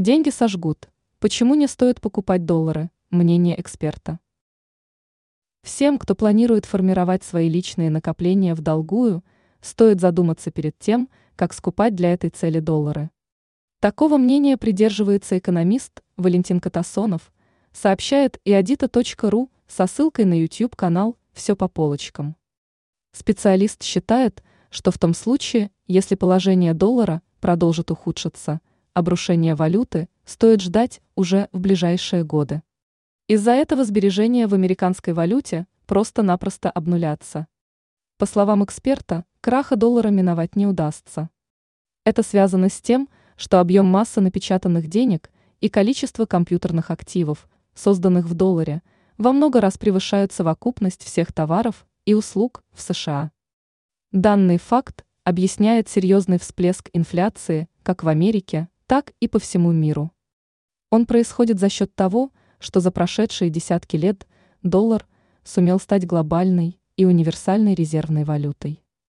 Деньги сожгут. Почему не стоит покупать доллары? Мнение эксперта. Всем, кто планирует формировать свои личные накопления в долгую, стоит задуматься перед тем, как скупать для этой цели доллары. Такого мнения придерживается экономист Валентин Катасонов, сообщает и адита.ру со ссылкой на YouTube-канал «Все по полочкам». Специалист считает, что в том случае, если положение доллара продолжит ухудшиться, обрушение валюты стоит ждать уже в ближайшие годы. Из-за этого сбережения в американской валюте просто-напросто обнулятся. По словам эксперта, краха доллара миновать не удастся. Это связано с тем, что объем массы напечатанных денег и количество компьютерных активов, созданных в долларе, во много раз превышают совокупность всех товаров и услуг в США. Данный факт объясняет серьезный всплеск инфляции как в Америке, так и по всему миру. Он происходит за счет того, что за прошедшие десятки лет доллар сумел стать глобальной и универсальной резервной валютой.